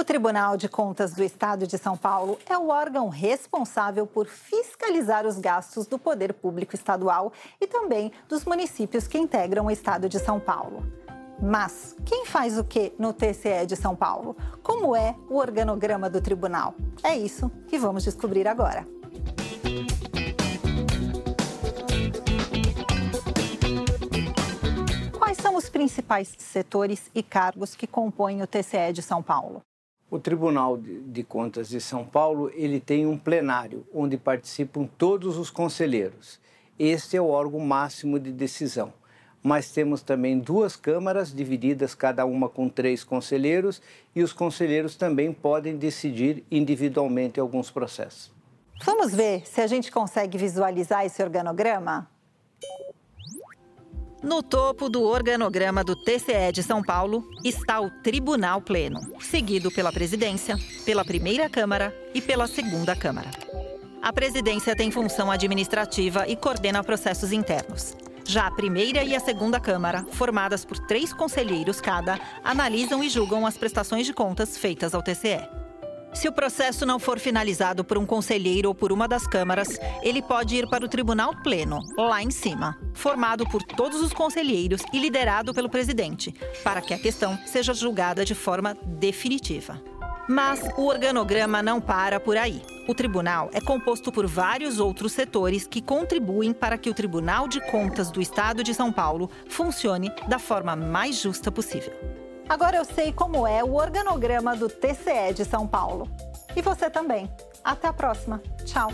O Tribunal de Contas do Estado de São Paulo é o órgão responsável por fiscalizar os gastos do poder público estadual e também dos municípios que integram o Estado de São Paulo. Mas quem faz o que no TCE de São Paulo? Como é o organograma do tribunal? É isso que vamos descobrir agora. Quais são os principais setores e cargos que compõem o TCE de São Paulo? O Tribunal de Contas de São Paulo ele tem um plenário onde participam todos os conselheiros. Este é o órgão máximo de decisão. Mas temos também duas câmaras divididas cada uma com três conselheiros e os conselheiros também podem decidir individualmente alguns processos. Vamos ver se a gente consegue visualizar esse organograma? No topo do organograma do TCE de São Paulo está o Tribunal Pleno, seguido pela Presidência, pela Primeira Câmara e pela Segunda Câmara. A Presidência tem função administrativa e coordena processos internos. Já a primeira e a segunda Câmara, formadas por três conselheiros cada, analisam e julgam as prestações de contas feitas ao TCE. Se o processo não for finalizado por um conselheiro ou por uma das câmaras, ele pode ir para o Tribunal Pleno, lá em cima, formado por todos os conselheiros e liderado pelo presidente, para que a questão seja julgada de forma definitiva. Mas o organograma não para por aí. O tribunal é composto por vários outros setores que contribuem para que o Tribunal de Contas do Estado de São Paulo funcione da forma mais justa possível. Agora eu sei como é o organograma do TCE de São Paulo. E você também. Até a próxima. Tchau.